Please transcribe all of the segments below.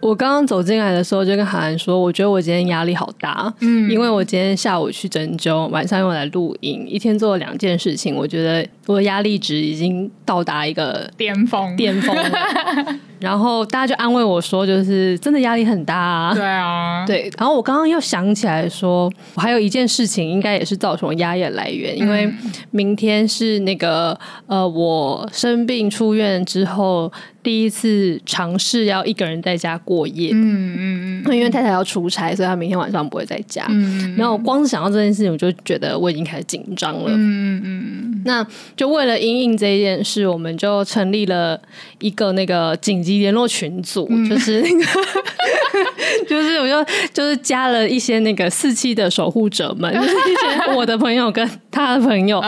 我刚刚走进来的时候，就跟韩寒说，我觉得我今天压力好大，嗯，因为我今天下午去针灸，晚上又来录音，一天做了两件事情，我觉得我的压力值已经到达一个巅峰，巅峰了。然后大家就安慰我说，就是真的压力很大啊。对啊，对。然后我刚刚又想起来说，我还有一件事情，应该也是造成我压力的来源，因为明天是那个呃，我生病出院之后第一次尝试要一个人在家过夜。嗯嗯嗯。因为太太要出差，所以她明天晚上不会在家。嗯。然后我光是想到这件事情，我就觉得我已经开始紧张了。嗯嗯嗯。那就为了因应这一件事，我们就成立了一个那个紧急联络群组，嗯、就是那个，就是我就就是加了一些那个四期的守护者们，就是一些我的朋友跟他的朋友，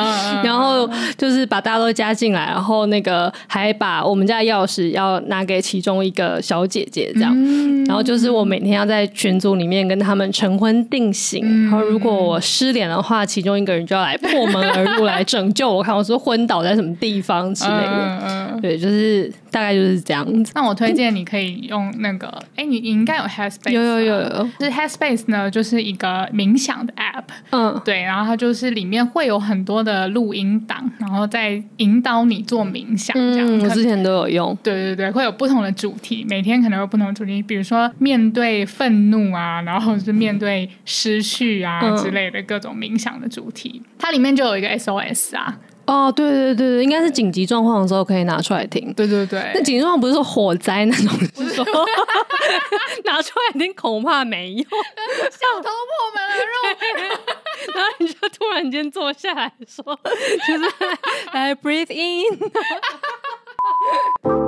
然后就是把大家都加进来，然后那个还把我们家钥匙要拿给其中一个小姐姐，这样，嗯、然后就是我每天要在群组里面跟他们成婚定型，嗯、然后如果我失联的话，其中一个人就要来破门而入来拯救我，看我是昏倒在什么地方之类的，嗯、对，就是大概就是这样子。那我推荐你可以用那个，哎，你你应该有 Headspace，有有有有，就是 Headspace 呢，就是一个冥想的 App，嗯，对，然后它就是里面会有很多的录音档，然后再引导你做冥想，这样。嗯，我之前都有用。对对对，会有不同的主题，每天可能有不同的主题，比如说面对愤怒啊，然后是面对失去啊之类的各种冥想的主题，它里面就有一个 SOS 啊。哦，对对对对，应该是紧急状况的时候可以拿出来听。对对对，那紧急状况不是说火灾那种，不是。说 拿出来听恐怕没用，想突破门而入，然后你就突然间坐下来说，就是来 breathe in。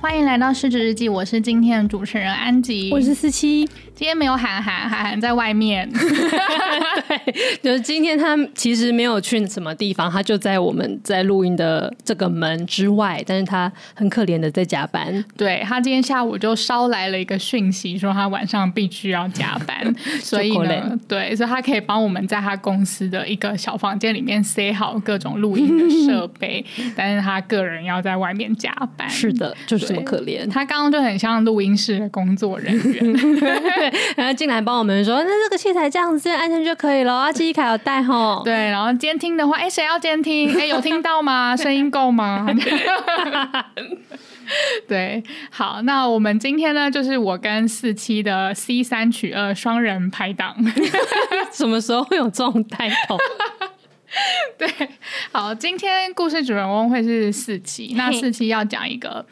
欢迎来到失职日记，我是今天的主持人安吉，我是四七。今天没有涵涵，涵涵在外面。对，就是今天他其实没有去什么地方，他就在我们在录音的这个门之外，但是他很可怜的在加班。对，他今天下午就捎来了一个讯息，说他晚上必须要加班，所以呢，对，所以他可以帮我们在他公司的一个小房间里面塞好各种录音的设备，但是他个人要在外面加班。是的，就是这么可怜。他刚刚就很像录音室的工作人员。然后进来帮我们说，那这个器材这样子安全就可以了啊，记忆卡有带吼。对，然后监听的话，哎，谁要监听？哎，有听到吗？声音够吗？对，好，那我们今天呢，就是我跟四七的 C 三取二双人拍档。什么时候会有这种带头？对，好，今天故事主人翁会是四七。那四七要讲一个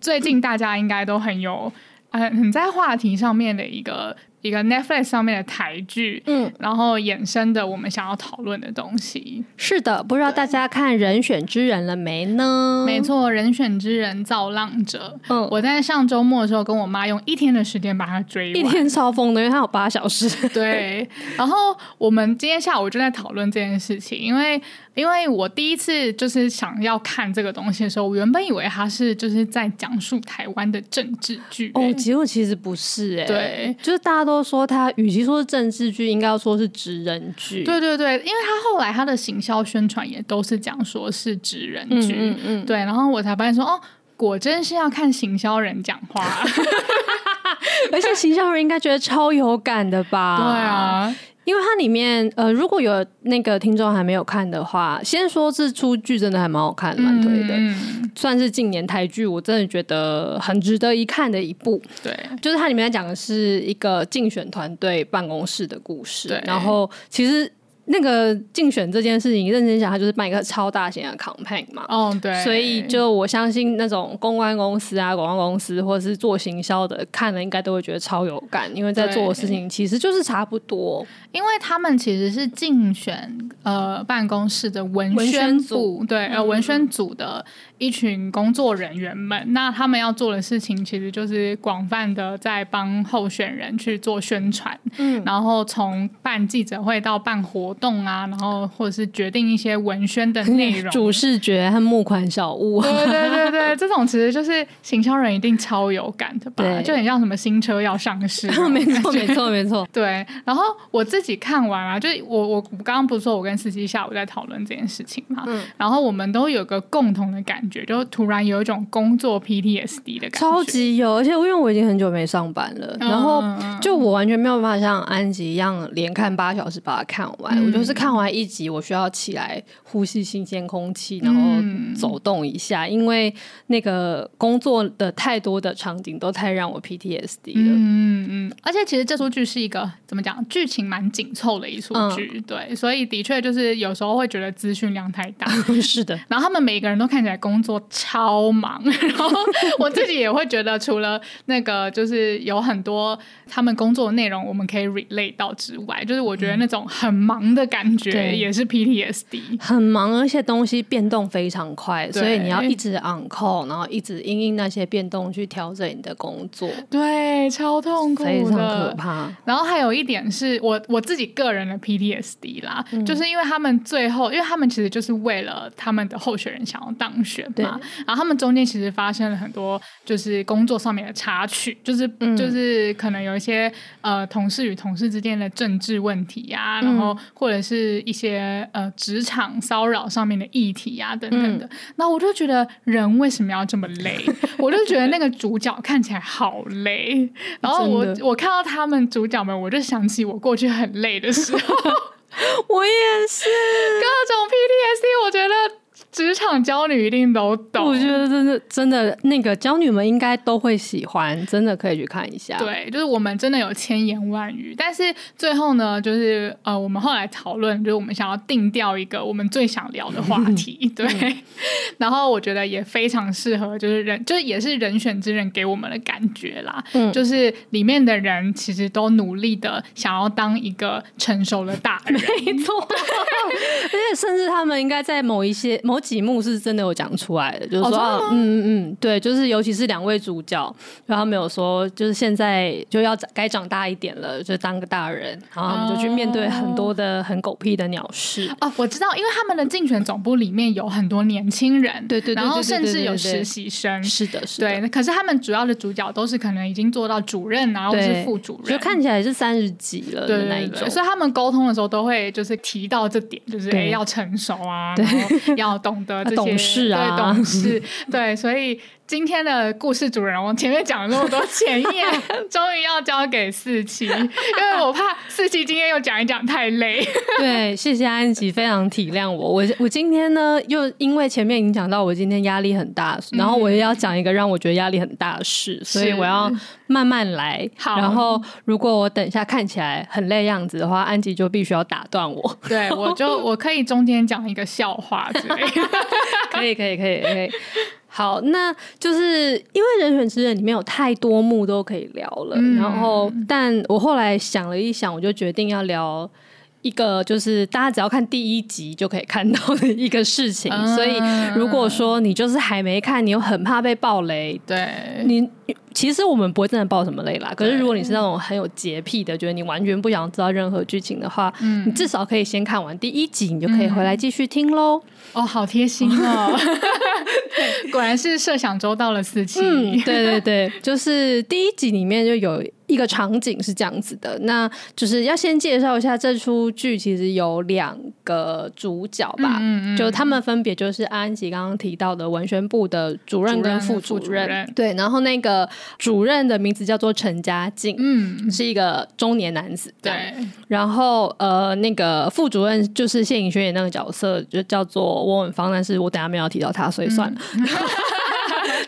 最近大家应该都很有。很在话题上面的一个。一个 Netflix 上面的台剧，嗯，然后衍生的我们想要讨论的东西。是的，不知道大家看《人选之人》了没呢？没错，《人选之人造浪者》。嗯，我在上周末的时候跟我妈用一天的时间把它追完，一天超疯的，因为它有八小时。对，然后我们今天下午就在讨论这件事情，因为因为我第一次就是想要看这个东西的时候，我原本以为它是就是在讲述台湾的政治剧，哦，结果其实不是，哎，对，就是大家都。都说他与其说是政治剧，应该要说是职人剧。对对对，因为他后来他的行销宣传也都是讲说是职人剧。嗯，嗯，嗯对，然后我才发现说，哦，果真是要看行销人讲话，而且行销人应该觉得超有感的吧？对啊。因为它里面，呃，如果有那个听众还没有看的话，先说这出剧真的还蛮好看，蛮推的，嗯、算是近年台剧，我真的觉得很值得一看的一部。对，就是它里面讲的是一个竞选团队办公室的故事，然后其实。那个竞选这件事情，认真想，它就是办一个超大型的 campaign 嘛。哦，对。所以就我相信那种公关公司啊、广告公司或者是做行销的，看了应该都会觉得超有感，因为在做的事情其实就是差不多。因为他们其实是竞选呃办公室的文宣部，文宣组对，呃文宣组的一群工作人员们，嗯、那他们要做的事情其实就是广泛的在帮候选人去做宣传，嗯，然后从办记者会到办活动啊，然后或者是决定一些文宣的内容、主视觉和募款小物，对对对对，这种其实就是行销人一定超有感的吧？对。就很像什么新车要上市，没错 没错没错，对。然后我自己看完啊，就我我刚刚不是说我跟司机下午在讨论这件事情嘛，嗯，然后我们都有个共同的感觉，就突然有一种工作 PTSD 的感觉，超级有，而且因为我已经很久没上班了，然后就我完全没有办法像安吉一样连看八小时把它看完，嗯、我就是看完一集，我需要起来呼吸新鲜空气，然后走动一下，嗯、因为那个工作的太多的场景都太让我 PTSD 了，嗯嗯，而且其实这出剧是一个怎么讲，剧情蛮紧凑的一出剧，嗯、对，所以的确就是有时候会觉得资讯量太大，是的，然后他们每个人都看起来工作超忙，然后我自己也会觉得，除了那个就是有很多他们工作的内容我们可以 relate 到之外，就是我觉得那种很忙的感觉也是 PTSD，很忙，而且东西变动非常快，所以你要一直 on call，然后一直因应那些变动去调整你的工作，对，超痛苦，非常可怕。然后还有一点是我我自己个人的 PTSD 啦，嗯、就是因为他们最后，因为他们其实就是为了他们的候选人想要当选嘛，对然后他们中间其实发生了很多就是工作上面的插曲，就是、嗯、就是可能有一些呃同事与同事之间的政治问题呀、啊，嗯、然后或者是一些呃职场骚扰上面的议题呀、啊、等等的。那、嗯、我就觉得人为什么要这么累？我就觉得那个主角看起来好累。然后我我看到他们主角们，我就想起我过去很累的时候，我也是各种 PTSD，我觉得。职场娇女一定都懂，我觉得真的真的那个娇女们应该都会喜欢，真的可以去看一下。对，就是我们真的有千言万语，但是最后呢，就是呃，我们后来讨论，就是我们想要定调一个我们最想聊的话题，对。然后我觉得也非常适合，就是人，就是也是人选之人给我们的感觉啦。嗯，就是里面的人其实都努力的想要当一个成熟的大人，没错。而且甚至他们应该在某一些某。几幕是真的有讲出来的，就是说，哦、嗯嗯嗯，对，就是尤其是两位主角，然后他们有说，就是现在就要该长大一点了，就当个大人，然后他们就去面对很多的很狗屁的鸟事。哦，我知道，因为他们的竞选总部里面有很多年轻人，对对，然后甚至有实习生，是的，是的，对。可是他们主要的主角都是可能已经做到主任啊，或是副主任，就看起来是三十几了的那一种。所以他们沟通的时候都会就是提到这点，就是哎要成熟啊，然后要懂。懂得这些懂事啊，对，懂事，对，所以。今天的故事主人翁前面讲了那么多前言，终于要交给四七，因为我怕四七今天又讲一讲太累。对，谢谢安吉，非常体谅我。我我今天呢，又因为前面已经讲到我今天压力很大，然后我也要讲一个让我觉得压力很大的事，嗯、所以我要慢慢来。好，然后如果我等一下看起来很累样子的话，安吉就必须要打断我。对，我就我可以中间讲一个笑话之类的。可以，可以，可以，可以。好，那就是因为人选之人里面有太多幕都可以聊了，嗯、然后，但我后来想了一想，我就决定要聊一个，就是大家只要看第一集就可以看到的一个事情。嗯、所以，如果说你就是还没看，你又很怕被爆雷，对，你其实我们不会真的爆什么雷啦。可是，如果你是那种很有洁癖的，觉得你完全不想知道任何剧情的话，嗯、你至少可以先看完第一集，你就可以回来继续听喽。哦，好贴心哦。果然是设想周到了四七。嗯，对对对，就是第一集里面就有一个场景是这样子的，那就是要先介绍一下这出剧，其实有两个主角吧，嗯嗯，就他们分别就是安吉刚刚提到的文宣部的主任跟副主任，主任对，然后那个主任的名字叫做陈家静，嗯，是一个中年男子，对，然后呃，那个副主任就是谢颖轩演那个角色，就叫做翁文芳，但是我等下没有提到他，所以算了。嗯。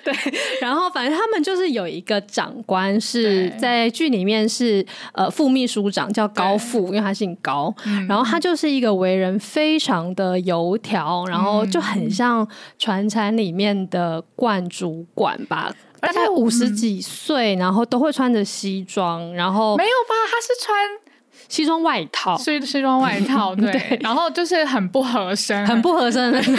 对，然后反正他们就是有一个长官是在剧里面是呃副秘书长叫高富，因为他姓高，嗯、然后他就是一个为人非常的油条，然后就很像传产里面的冠主管吧，而且五十几岁，然后都会穿着西装，然后没有吧？他是穿。西装外套，西西装外套，对，对。然后就是很不合身，很不合身。的那种，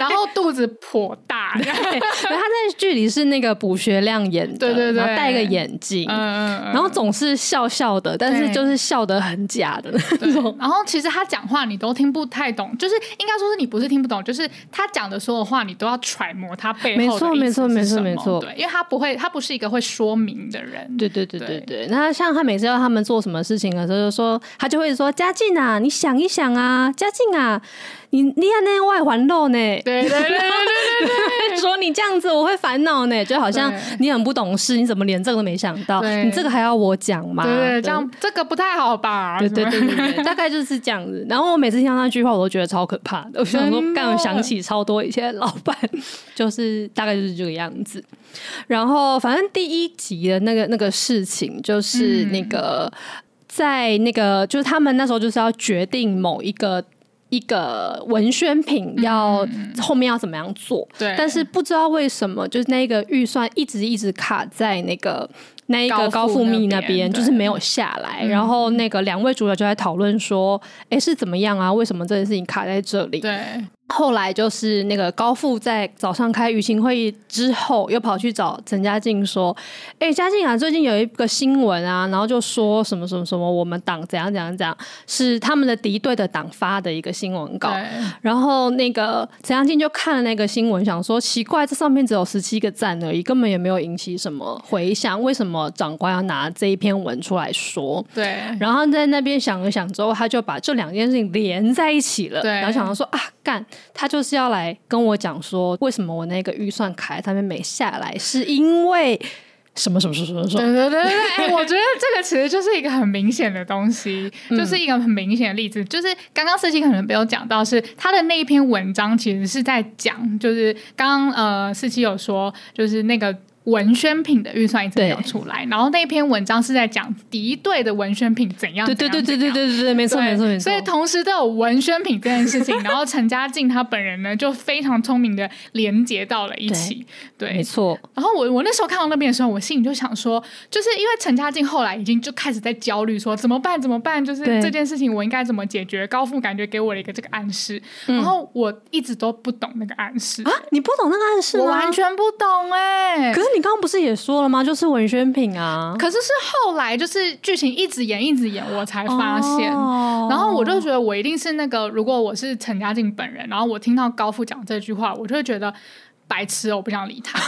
然后肚子颇大，对，他在剧里是那个卜学亮演的，对对对，然后戴个眼镜，嗯嗯，然后总是笑笑的，但是就是笑得很假的那种。然后其实他讲话你都听不太懂，就是应该说是你不是听不懂，就是他讲的所有话你都要揣摩他背后的意思是什么，没错没错没错，对，因为他不会，他不是一个会说明的人，对对对对。对。那像他每次要他们做什么事情的时候，就说他就会说嘉靖啊，你想一想啊，嘉靖啊。你你看那外环肉呢？对对对对对对，说你这样子我会烦恼呢，就好像你很不懂事，你怎么连这个都没想到？你这个还要我讲吗？对，对，这样这个不太好吧？对对对对，大概就是这样子。然后我每次听到那句话，我都觉得超可怕的。我想说，刚刚想起超多以前老板，就是大概就是这个样子。然后反正第一集的那个那个事情，就是那个、嗯、在那个就是他们那时候就是要决定某一个。一个文宣品要后面要怎么样做？对，但是不知道为什么，就是那个预算一直一直卡在那个那一个高富密那边，就是没有下来。然后那个两位主角就在讨论说：“哎，是怎么样啊？为什么这件事情卡在这里？”对。后来就是那个高富在早上开舆情会议之后，又跑去找陈嘉靖说：“哎、欸，嘉靖啊，最近有一个新闻啊，然后就说什么什么什么，我们党怎样怎样怎样，是他们的敌对的党发的一个新闻稿。然后那个陈嘉靖就看了那个新闻，想说奇怪，这上面只有十七个赞而已，根本也没有引起什么回响，为什么长官要拿这一篇文出来说？对。然后在那边想了想之后，他就把这两件事情连在一起了，对。然后想到说啊，干。”他就是要来跟我讲说，为什么我那个预算卡在他们没下来，是因为什么什么什么什么？对对对对，哎、欸，我觉得这个其实就是一个很明显的东西，就是一个很明显的例子，就是刚刚四七可能没有讲到，是他的那一篇文章其实是在讲，就是刚刚呃四七有说，就是那个。文宣品的预算一直没有出来，然后那篇文章是在讲敌对的文宣品怎样？对对对对对对对对，没错没错没错。所以同时都有文宣品这件事情，然后陈嘉静他本人呢就非常聪明的连接到了一起。对，没错。然后我我那时候看到那边的时候，我心里就想说，就是因为陈嘉静后来已经就开始在焦虑，说怎么办怎么办？就是这件事情我应该怎么解决？高富感觉给我了一个这个暗示，然后我一直都不懂那个暗示啊，你不懂那个暗示吗？我完全不懂哎，可是。你刚刚不是也说了吗？就是文宣品啊。可是是后来，就是剧情一直演，一直演，我才发现。哦、然后我就觉得，我一定是那个。如果我是陈嘉靖本人，然后我听到高富讲这句话，我就会觉得白痴，我不想理他。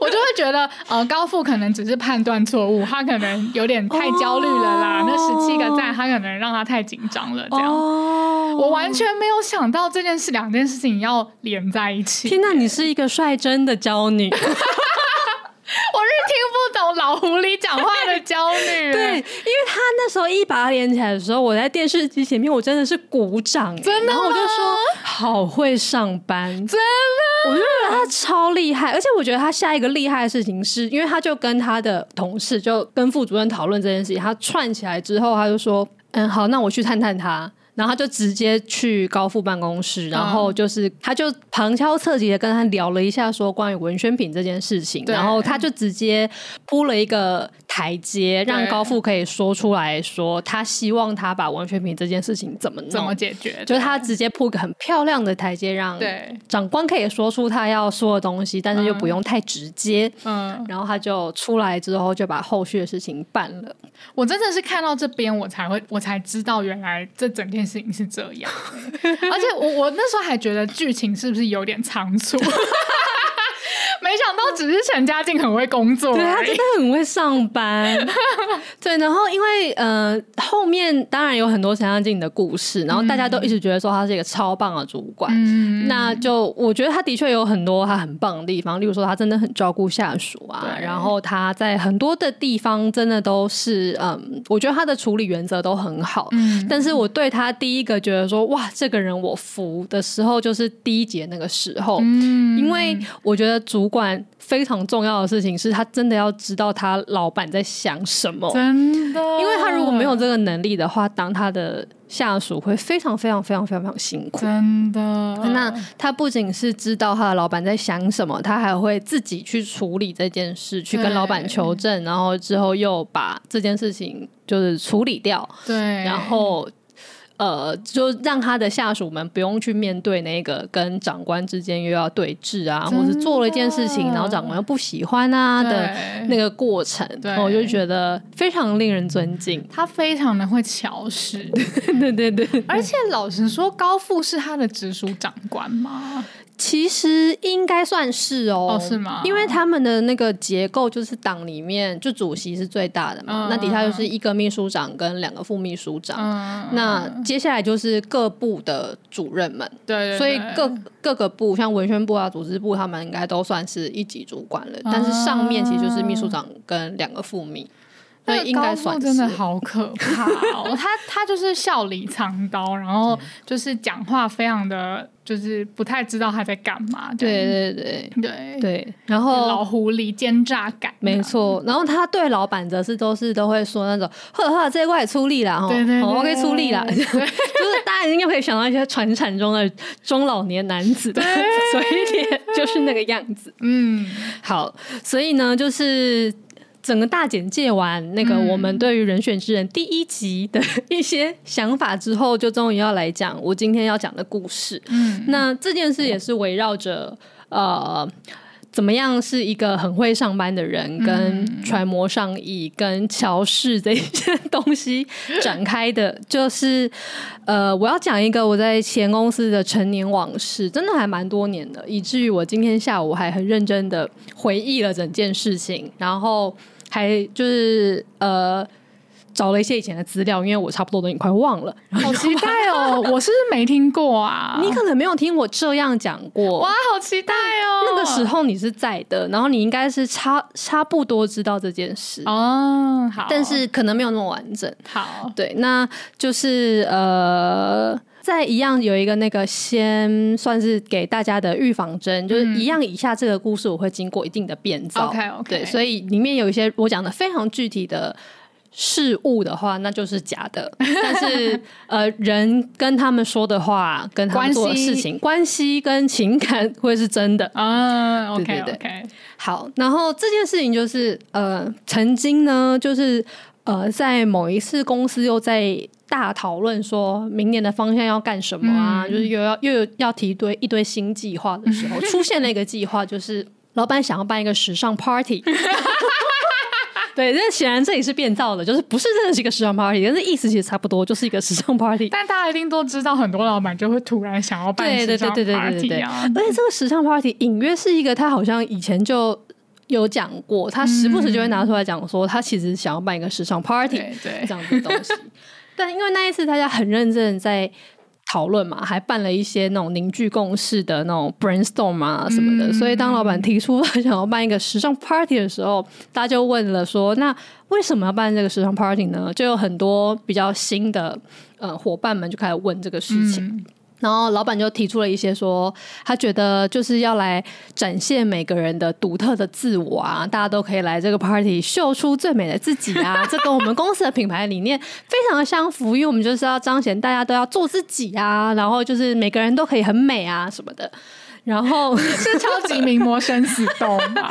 我就会觉得，呃，高富可能只是判断错误，他可能有点太焦虑了啦。哦、那十七个赞，他可能让他太紧张了，这样。哦、我完全没有想到这件事，两件事情要连在一起。天哪，你是一个率真的娇女。我是听不懂老狐狸讲话的焦虑，对，因为他那时候一把他连起来的时候，我在电视机前面，我真的是鼓掌，真的，然后我就说好会上班，真的，我就觉得他超厉害，而且我觉得他下一个厉害的事情是，因为他就跟他的同事就跟副主任讨论这件事情，他串起来之后，他就说，嗯，好，那我去探探他。然后他就直接去高富办公室，然后就是他就旁敲侧击的跟他聊了一下，说关于文宣品这件事情，然后他就直接铺了一个台阶，让高富可以说出来说他希望他把文宣品这件事情怎么怎么解决，就是他直接铺个很漂亮的台阶，让长官可以说出他要说的东西，但是又不用太直接，嗯，然后他就出来之后就把后续的事情办了。我真的是看到这边，我才会我才知道原来这整件事情是这样，而且我我那时候还觉得剧情是不是有点仓促。没想到只是陈家靖很会工作，对，他真的很会上班。对，然后因为呃后面当然有很多陈家靖的故事，然后大家都一直觉得说他是一个超棒的主管。嗯，那就我觉得他的确有很多他很棒的地方，例如说他真的很照顾下属啊，然后他在很多的地方真的都是嗯，我觉得他的处理原则都很好。嗯，但是我对他第一个觉得说哇，这个人我服的时候，就是第一节那个时候，嗯，因为我觉得主。主管非常重要的事情是他真的要知道他老板在想什么，真的，因为他如果没有这个能力的话，当他的下属会非常非常非常非常非常辛苦。真的，那他不仅是知道他的老板在想什么，他还会自己去处理这件事，去跟老板求证，然后之后又把这件事情就是处理掉。对，然后。呃，就让他的下属们不用去面对那个跟长官之间又要对峙啊，或者做了一件事情，然后长官又不喜欢啊的那个过程，我就觉得非常令人尊敬。他非常的会巧使，对对对，而且老实说，高富是他的直属长官吗？其实应该算是哦，哦，是吗？因为他们的那个结构就是党里面就主席是最大的嘛，嗯、那底下就是一个秘书长跟两个副秘书长，嗯、那接下来就是各部的主任们，对，对，对，所以各各个部像文宣部啊、组织部，他们应该都算是一级主管了，嗯、但是上面其实就是秘书长跟两个副秘。对，应该算真的好可怕哦！他他就是笑里藏刀，然后就是讲话非常的，就是不太知道他在干嘛。对对对对对，然后老狐狸奸诈感，没错。然后他对老板则是都是都会说那种呵呵，这一块出力了哈，对对，OK 出力了，就是大家应该可以想到一些传产中的中老年男子的嘴脸，就是那个样子。嗯，好，所以呢，就是。整个大简介完那个我们对于人选之人第一集的一些想法之后，就终于要来讲我今天要讲的故事。嗯，那这件事也是围绕着呃，怎么样是一个很会上班的人，跟揣摩上意，跟乔氏这些东西展开的。就是呃，我要讲一个我在前公司的陈年往事，真的还蛮多年的，以至于我今天下午还很认真的回忆了整件事情，然后。还就是呃，找了一些以前的资料，因为我差不多都已经快忘了。好期待哦！我是不是没听过啊？你可能没有听我这样讲过。哇，好期待哦！那个时候你是在的，然后你应该是差差不多知道这件事哦。好，但是可能没有那么完整。好，对，那就是呃。在一样有一个那个先算是给大家的预防针，嗯、就是一样以下这个故事我会经过一定的变造，OK OK，对，所以里面有一些我讲的非常具体的事物的话，那就是假的，但是呃人跟他们说的话跟他们做的事情关系。跟情感会是真的。啊，OK 对对对。OK，好，然后这件事情就是呃曾经呢就是呃在某一次公司又在。大讨论说明年的方向要干什么啊？嗯、就是又要又有要提一堆一堆新计划的时候，出现了一个计划，就是老板想要办一个时尚 party。对，但显然这里是变造的，就是不是真的是一个时尚 party，但是意思其实差不多，就是一个时尚 party。但大家一定都知道，很多老板就会突然想要办时尚 party 啊。而且这个时尚 party 隐约是一个，他好像以前就有讲过，他时不时就会拿出来讲说，他其实想要办一个时尚 party，对这样的东西。但因为那一次大家很认真在讨论嘛，还办了一些那种凝聚共识的那种 brainstorm 啊什么的，嗯、所以当老板提出想要办一个时尚 party 的时候，大家就问了说：那为什么要办这个时尚 party 呢？就有很多比较新的呃伙伴们就开始问这个事情。嗯然后老板就提出了一些说，他觉得就是要来展现每个人的独特的自我啊，大家都可以来这个 party 秀出最美的自己啊，这跟我们公司的品牌理念非常的相符，因为我们就是要彰显大家都要做自己啊，然后就是每个人都可以很美啊什么的，然后 是超级名模生死斗嘛，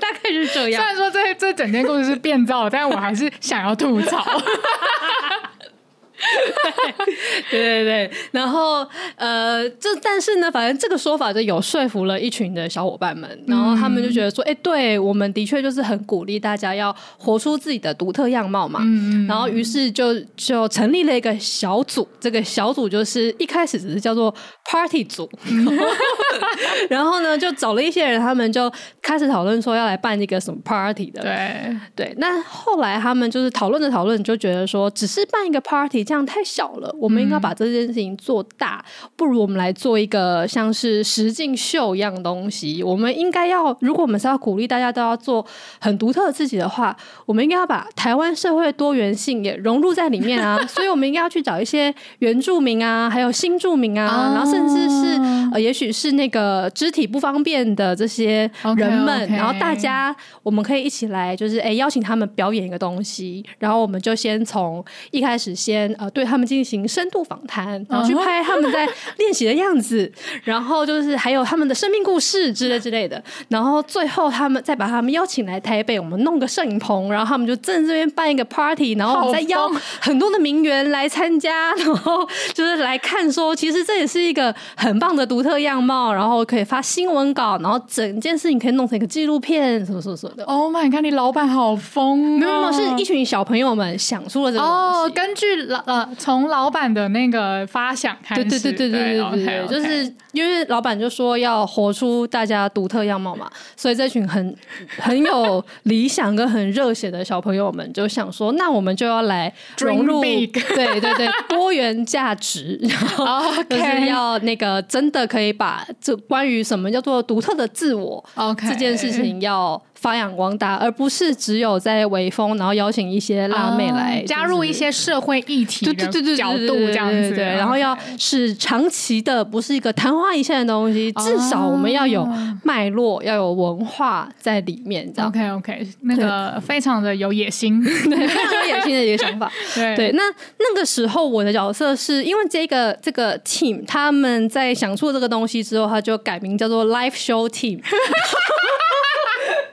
大概是这样。虽然说这这整件故事是变造，但是我还是想要吐槽。对 对对，然后呃，这但是呢，反正这个说法就有说服了一群的小伙伴们，然后他们就觉得说，哎、嗯，对，我们的确就是很鼓励大家要活出自己的独特样貌嘛。嗯、然后于是就就成立了一个小组，这个小组就是一开始只是叫做 Party 组，嗯、然后呢就找了一些人，他们就开始讨论说要来办一个什么 Party 的。对对，那后来他们就是讨论着讨论，就觉得说，只是办一个 Party。这样太小了，我们应该把这件事情做大。嗯、不如我们来做一个像是实境秀一样的东西。我们应该要，如果我们是要鼓励大家都要做很独特的自己的话，我们应该要把台湾社会多元性也融入在里面啊。所以，我们应该要去找一些原住民啊，还有新住民啊，哦、然后甚至是呃，也许是那个肢体不方便的这些人们，okay, okay 然后大家我们可以一起来，就是哎邀请他们表演一个东西，然后我们就先从一开始先呃对他们进行深度访谈，然后去拍他们在练习的样子，然后就是还有他们的生命故事之类之类的，然后最后他们再把他们邀请来台北，我们弄个摄影棚，然后他们就正这边办一个 party，然后我们再邀很多的名媛来参加，然后就是来看说，其实这也是一个很棒的特样貌，然后可以发新闻稿，然后整件事情可以弄成一个纪录片，什么什么什么的。Oh my god！你老板好疯，没有没有，是一群小朋友们想出了这个。哦，根据老呃，从老板的那个发想开始，对对对对对对对，就是。因为老板就说要活出大家独特样貌嘛，所以这群很很有理想跟很热血的小朋友们就想说，那我们就要来融入，对对对，多元价值，然后 就是要那个真的可以把这关于什么叫做独特的自我，OK，这件事情要。发扬光大，而不是只有在微风，然后邀请一些辣妹来、就是、加入一些社会议题的角度这样子，对，然后要是长期的，不是一个昙花一现的东西，至少我们要有脉络，要有文化在里面，这样。OK OK，那个非常的有野心，对，非常有野心的一个想法。对对，那那个时候我的角色是因为这个这个 team 他们在想出这个东西之后，他就改名叫做 Live Show Team。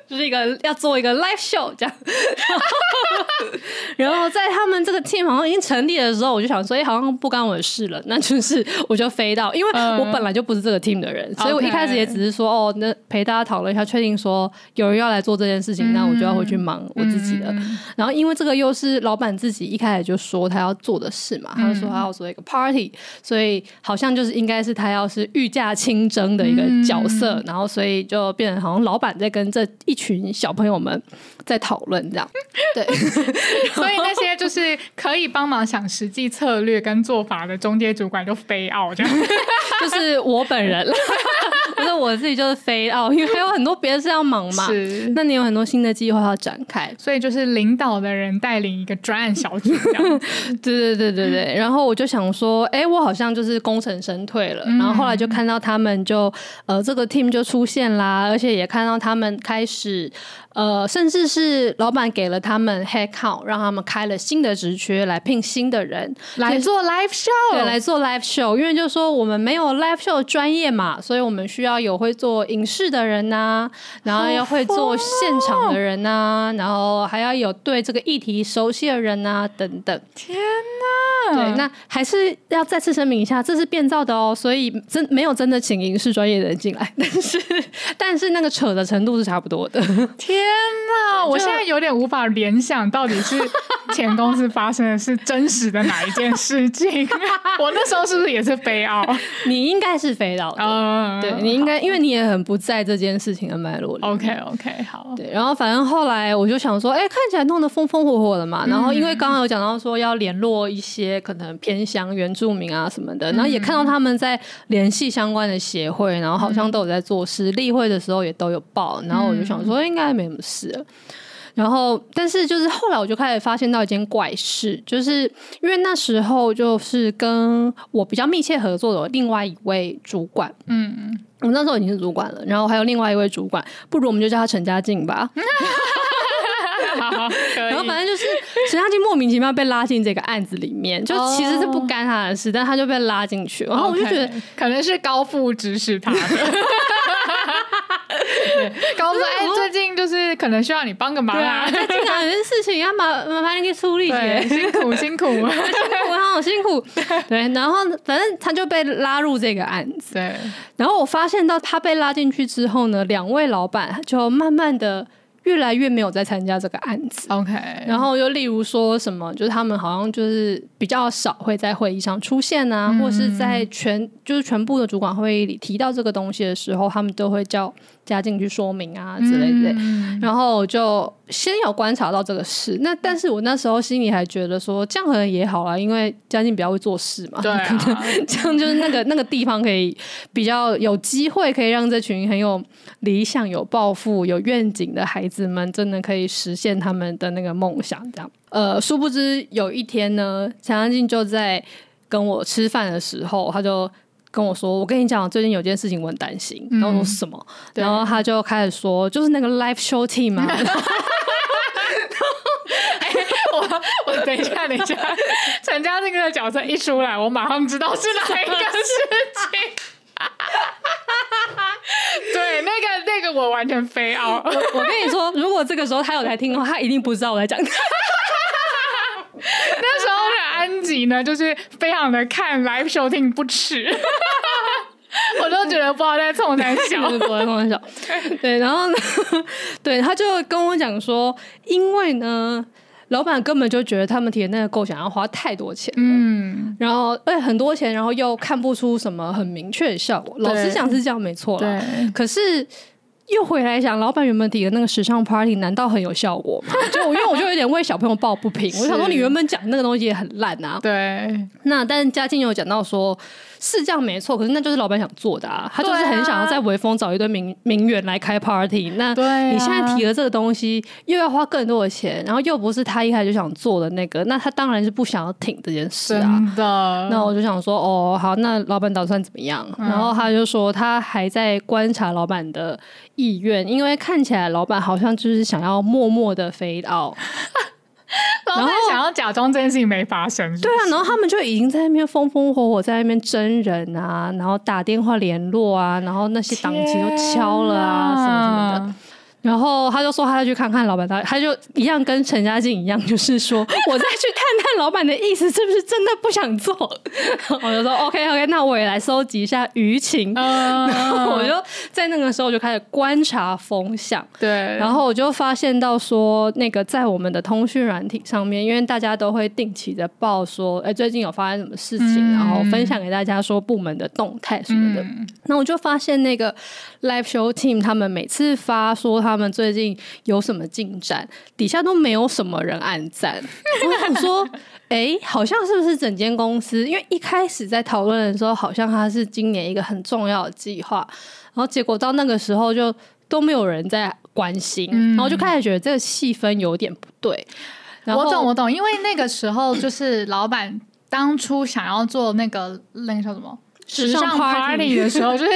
就是一个要做一个 live show 这样，然后在他们这个 team 好像已经成立的时候，我就想说，哎，好像不干我的事了，那就是我就飞到，因为我本来就不是这个 team 的人，所以我一开始也只是说，哦，那陪大家讨论一下，确定说有人要来做这件事情，那我就要回去忙我自己的。然后因为这个又是老板自己一开始就说他要做的事嘛，他就说他要做一个 party，所以好像就是应该是他要是御驾亲征的一个角色，然后所以就变成好像老板在跟这一群小朋友们在讨论这样，对，所以那些就是可以帮忙想实际策略跟做法的中介主管就非奥这样，就是我本人，不是我自己就是非奥，因为还有很多别的事要忙嘛。是，那你有很多新的计划要展开，所以就是领导的人带领一个专案小组这样。对对对对对，然后我就想说，哎，我好像就是功成身退了。然后后来就看到他们就呃这个 team 就出现啦，而且也看到他们开始。是，呃，甚至是老板给了他们 head count，让他们开了新的职缺来聘新的人来做 live show，对，来做 live show。因为就是说我们没有 live show 专业嘛，所以我们需要有会做影视的人呐、啊，然后要会做现场的人呐、啊，然后还要有对这个议题熟悉的人呐、啊，等等。天呐！对，那还是要再次声明一下，这是变造的哦，所以真没有真的请影视专业的人进来，但是但是那个扯的程度是差不多的。天哪！我现在有点无法联想，到底是前公司发生的是真实的哪一件事情？我那时候是不是也是飞奥？你应该是飞到的，嗯、对，你应该，因为你也很不在这件事情的脉络里。OK OK，好。对，然后反正后来我就想说，哎、欸，看起来弄得风风火火的嘛。然后因为刚刚有讲到说要联络一些可能偏乡原住民啊什么的，然后也看到他们在联系相关的协会，然后好像都有在做事，例会的时候也都有报。然后我就想说，应该没什么事了。然后，但是就是后来我就开始发现到一件怪事，就是因为那时候就是跟我比较密切合作的另外一位主管，嗯，我那时候已经是主管了，然后还有另外一位主管，不如我们就叫他陈家静吧。好，然后反正就是陈家静莫名其妙被拉进这个案子里面，就其实是不干他的事，但他就被拉进去，然后我就觉得可能是高富指使他的。高富说：“ 哎、欸，最近就是可能需要你帮个忙啊，经常有些事情要麻麻烦你去处理，辛苦辛苦辛苦，他好辛苦。对，然后反正他就被拉入这个案子。对，然后我发现到他被拉进去之后呢，两位老板就慢慢的。”越来越没有在参加这个案子，OK。然后又例如说什么，就是他们好像就是比较少会在会议上出现啊，嗯、或是在全就是全部的主管会议里提到这个东西的时候，他们都会叫嘉靖去说明啊之类的。嗯、然后就先有观察到这个事，那但是我那时候心里还觉得说这样可能也好啊，因为嘉靖比较会做事嘛，对、啊，这样就是那个那个地方可以比较有机会，可以让这群很有理想、有抱负、有愿景的孩子。们真的可以实现他们的那个梦想，这样。呃，殊不知有一天呢，陈安静就在跟我吃饭的时候，他就跟我说：“我跟你讲，最近有件事情我很担心。嗯”然后我说什么？对然后他就开始说：“就是那个 live show team 嘛。欸 ”我我等一下，等一下，陈家这个角色一出来，我马上知道是哪一个 事情。对，那个那个我完全飞奥。我我跟你说，如果这个时候他有来听的话，他一定不知道我在讲。那时候的安吉呢，就是非常的看 live show 听不迟，我都觉得不知道在冲三小，不在冲三小。对，然后呢，对，他就跟我讲说，因为呢。老板根本就觉得他们提的那个构想要花太多钱，嗯，然后哎很多钱，然后又看不出什么很明确的效果。老实讲是这样没错，对。可是又回来想，老板原本提的那个时尚 party 难道很有效果吗？就因为我就有点为小朋友抱不平，我想说你原本讲那个东西也很烂啊，对。那但是嘉靖有讲到说。是这样没错，可是那就是老板想做的啊，他就是很想要在微风找一堆名名媛来开 party。那你现在提了这个东西，又要花更多的钱，然后又不是他一开始就想做的那个，那他当然是不想要挺这件事啊。真的。那我就想说，哦，好，那老板打算怎么样？嗯、然后他就说他还在观察老板的意愿，因为看起来老板好像就是想要默默的 fade out。然后想要假装这件事情没发生是是？对啊，然后他们就已经在那边风风火火在那边征人啊，然后打电话联络啊，然后那些档期都敲了啊，什么什么的。然后他就说他要去看看老板，他他就一样跟陈嘉静一样，就是说我再去探探老板的意思是不是真的不想做。我就说 OK OK，那我也来收集一下舆情。然后我就在那个时候就开始观察风向。对，然后我就发现到说，那个在我们的通讯软体上面，因为大家都会定期的报说，哎，最近有发生什么事情，然后分享给大家说部门的动态什么的。那我就发现那个 Live Show Team 他们每次发说他。他们最近有什么进展？底下都没有什么人按赞。我想说，哎、欸，好像是不是整间公司？因为一开始在讨论的时候，好像它是今年一个很重要的计划，然后结果到那个时候就都没有人在关心，嗯、然后就开始觉得这个气氛有点不对。我懂，我懂，因为那个时候就是老板当初想要做那个那个叫什么时尚 party 的时候，就是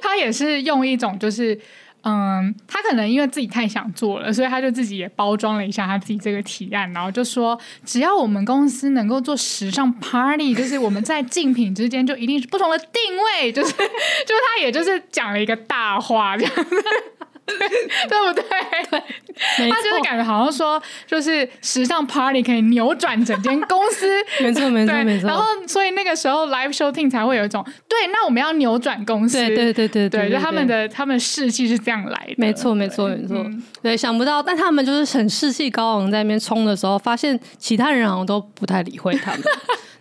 他也是用一种就是。嗯，他可能因为自己太想做了，所以他就自己也包装了一下他自己这个提案，然后就说，只要我们公司能够做时尚 party，就是我们在竞品之间就一定是不同的定位，就是 就是他也就是讲了一个大话这样子。对，对不对？对，他就是感觉好像说，就是时尚 party 可以扭转整间公司。没错，没错，没错。然后，所以那个时候 live show t i n g 才会有一种，对，那我们要扭转公司。对，对，对，对，对，对，就他们的他们士气是这样来的。没错，没错，没错。对，想不到，但他们就是很士气高昂，在那边冲的时候，发现其他人好像都不太理会他们。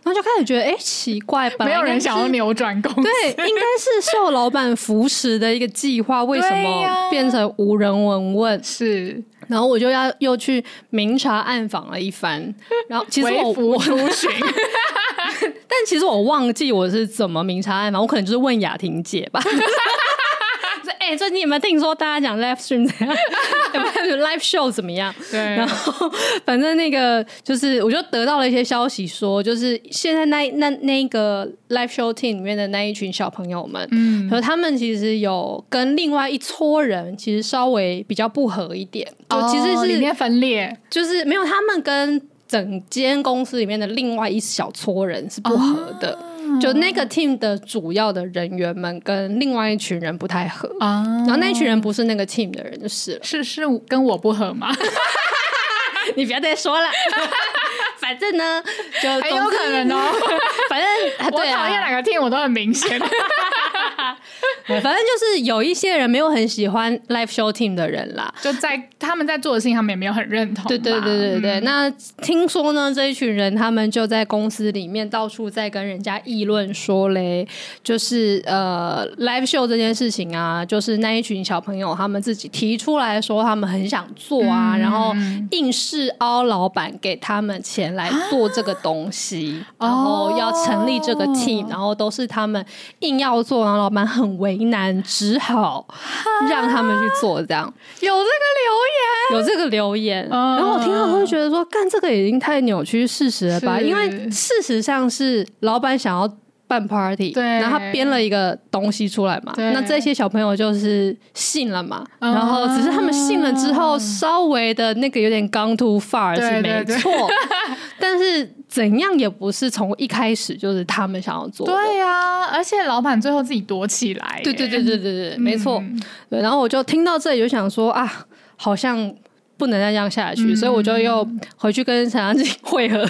然后就开始觉得，哎、欸，奇怪，吧，没有人想要扭转公司。对，应该是受老板扶持的一个计划，为什么变成无人闻问？是，然后我就要又去明察暗访了一番。然后其实我我 但其实我忘记我是怎么明察暗访，我可能就是问雅婷姐吧。哎、欸，最近有没有听说大家讲 live stream 怎样？有没有 live show 怎么样？对，然后反正那个就是，我就得到了一些消息说，说就是现在那那那个 live show team 里面的那一群小朋友们，嗯，和他们其实有跟另外一撮人其实稍微比较不合一点，就其实是里面分裂，就是没有他们跟整间公司里面的另外一小撮人是不合的。哦就那个 team 的主要的人员们跟另外一群人不太合啊，然后那一群人不是那个 team 的人就是了，是是跟我不合吗？你不要再说了，反正呢就很有可能哦，反正我讨厌哪个 team 我都很明显。反正就是有一些人没有很喜欢 live show team 的人啦，就在他们在做的事情，他们也没有很认同。对对对对对。嗯、那听说呢，这一群人他们就在公司里面到处在跟人家议论说嘞，就是呃 live show 这件事情啊，就是那一群小朋友他们自己提出来说他们很想做啊，嗯、然后硬是凹老板给他们钱来做这个东西，啊、然后要成立这个 team，、哦、然后都是他们硬要做，然后老板很为难，只好让他们去做。这样。有这个留言，有这个留言，嗯、然后我听到会觉得说，干这个已经太扭曲事实了吧？因为事实上是老板想要办 party，对，然后他编了一个东西出来嘛，那这些小朋友就是信了嘛，然后只是他们信了之后，稍微的那个有点 gone too far 是没错，但是怎样也不是从一开始就是他们想要做的，对呀，而且老板最后自己躲起来，对对对对对对，没错，对，然后我就听到这里就想说啊，好像不能再这样下去，所以我就又回去跟陈阳静会合。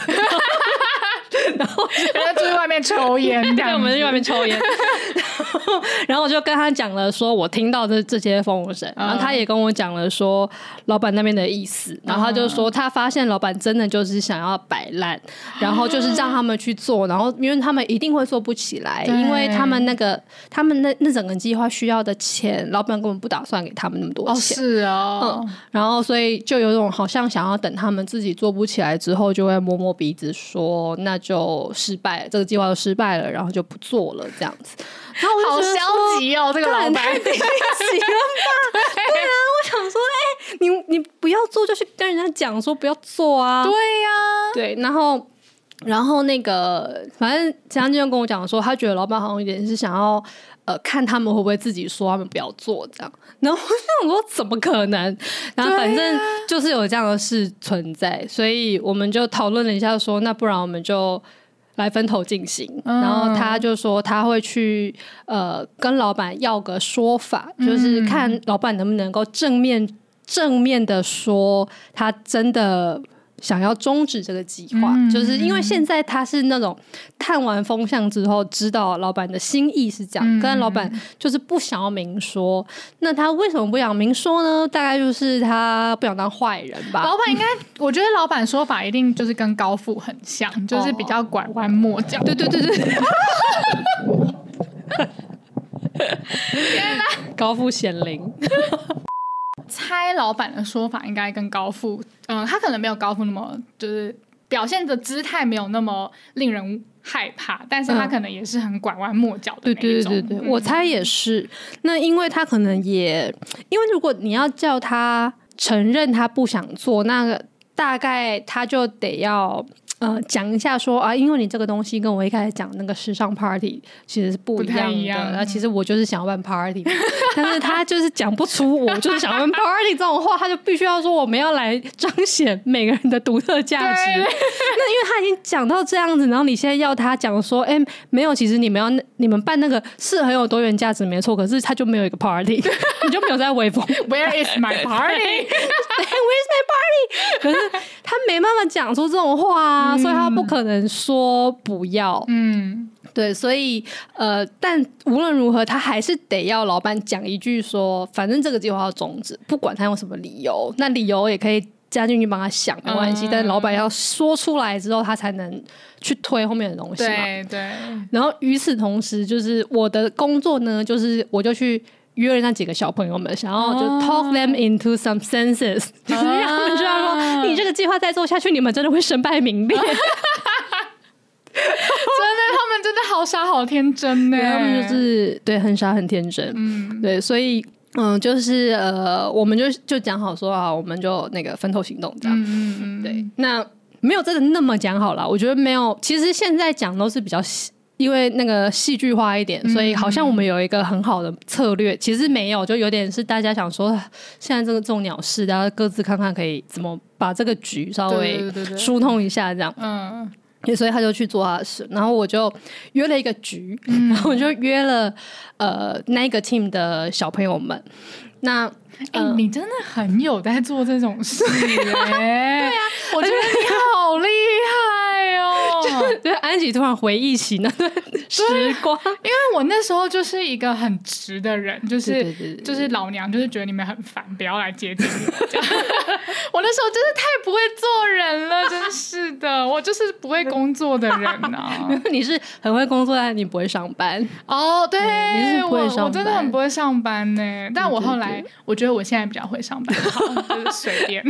然后他就去外面抽烟，对，我们去外面抽烟。然后我就跟他讲了，说我听到这这些风声，然后他也跟我讲了说老板那边的意思。然后他就说他发现老板真的就是想要摆烂，然后就是让他们去做，然后因为他们一定会做不起来，因为他们那个他们那那整个计划需要的钱，老板根本不打算给他们那么多钱。是啊，然后所以就有种好像想要等他们自己做不起来之后，就会摸摸鼻子说那就。就失败了，这个计划就失败了，然后就不做了，这样子。然后我就好消极哦，这个老板太消极了吧？对啊，我想说，哎、欸，你你不要做，就去跟人家讲说不要做啊。对呀、啊，对。然后，然后那个，反正江建跟我讲说，他觉得老板好像有点是想要。呃，看他们会不会自己说他们不要做这样，然后我想说怎么可能？然后反正就是有这样的事存在，啊、所以我们就讨论了一下说，说那不然我们就来分头进行。嗯、然后他就说他会去呃跟老板要个说法，就是看老板能不能够正面正面的说他真的。想要终止这个计划，嗯、就是因为现在他是那种探完风向之后，知道老板的心意是这样，嗯、跟老板就是不想要明说。那他为什么不想明说呢？大概就是他不想当坏人吧。老板应该，我觉得老板说法一定就是跟高富很像，就是比较拐弯抹角。对对对对。天哪，高富显灵。猜老板的说法应该跟高富，嗯，他可能没有高富那么，就是表现的姿态没有那么令人害怕，但是他可能也是很拐弯抹角的那种。对对对对，嗯、我猜也是。那因为他可能也，因为如果你要叫他承认他不想做，那个大概他就得要。呃，讲一下说啊，因为你这个东西跟我一开始讲那个时尚 party 其实是不一样的。那其实我就是想要办 party，但是他就是讲不出我就是想要办 party 这种话，他就必须要说我们要来彰显每个人的独特价值。那因为他已经讲到这样子，然后你现在要他讲说，哎、欸，没有，其实你们要你们办那个是很有多元价值，没错，可是他就没有一个 party，你就没有在威风。Where is my party？Where is my party？可是他没办法讲出这种话啊。所以他不可能说不要，嗯，对，所以呃，但无论如何，他还是得要老板讲一句说，反正这个计划要终止，不管他用什么理由，那理由也可以加进去帮他想，没关系。嗯、但是老板要说出来之后，他才能去推后面的东西嘛。对对。然后与此同时，就是我的工作呢，就是我就去。约了那几个小朋友们，想要就 talk them into some senses，oh. 就是让他们知道说，你这个计划再做下去，你们真的会身败名裂。真的，他们真的好傻好天真呢。他们就是对很傻很天真，嗯，对，所以嗯，就是呃，我们就就讲好说啊，我们就那个分头行动这样。嗯嗯对，那没有真的那么讲好了，我觉得没有。其实现在讲都是比较细。因为那个戏剧化一点，所以好像我们有一个很好的策略。嗯、其实没有，就有点是大家想说，现在这个这种鸟事，大家各自看看可以怎么把这个局稍微疏通一下，这样。嗯，所以他就去做他的事，然后我就约了一个局，嗯、然后我就约了呃那个 team 的小朋友们。那哎，呃、你真的很有在做这种事耶！对啊，我觉得你好厉！对，安吉突然回忆起那段时光，因为我那时候就是一个很直的人，就是就是老娘就是觉得你们很烦，不要来接近我。这样 我那时候真是太不会做人了，真是的，我就是不会工作的人啊！你是很会工作，但你不会上班哦？对，你是不会上班，我真的很不会上班呢。但我后来我觉得。我现在比较会上班，好，就是随便。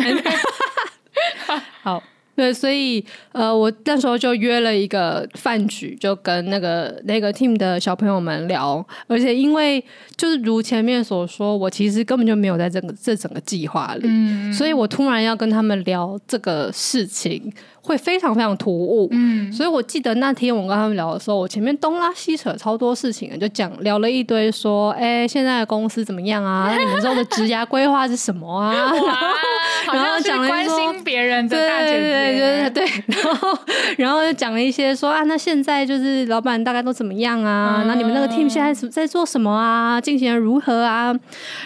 好，对，所以呃，我那时候就约了一个饭局，就跟那个那个 team 的小朋友们聊，而且因为就是如前面所说，我其实根本就没有在这个这整个计划里，嗯，所以我突然要跟他们聊这个事情。会非常非常突兀，嗯，所以我记得那天我跟他们聊的时候，我前面东拉西扯超多事情，就讲聊了一堆，说，哎，现在的公司怎么样啊？你们之后的职涯规划是什么啊？然后讲了关心别人的大姐姐，对对对，然后然后就讲了一些说啊，那现在就是老板大概都怎么样啊？那你们那个 team 现在在做什么啊？进行的如何啊？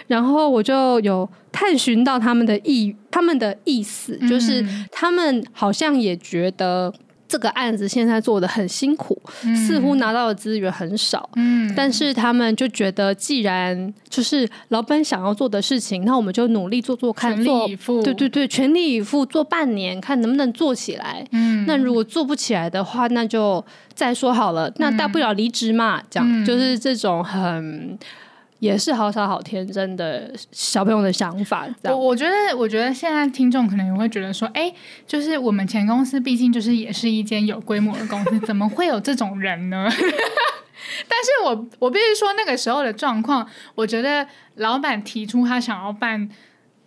然后我就有。探寻到他们的意，他们的意思就是，他们好像也觉得这个案子现在做的很辛苦，嗯、似乎拿到的资源很少。嗯，但是他们就觉得，既然就是老板想要做的事情，那我们就努力做做看，做，全力以赴。对对对，全力以赴做半年，看能不能做起来。嗯，那如果做不起来的话，那就再说好了。那大不了离职嘛，这样、嗯、就是这种很。也是好傻好天真的小朋友的想法。我我觉得，我觉得现在听众可能也会觉得说，哎，就是我们前公司毕竟就是也是一间有规模的公司，怎么会有这种人呢？但是我我必须说，那个时候的状况，我觉得老板提出他想要办。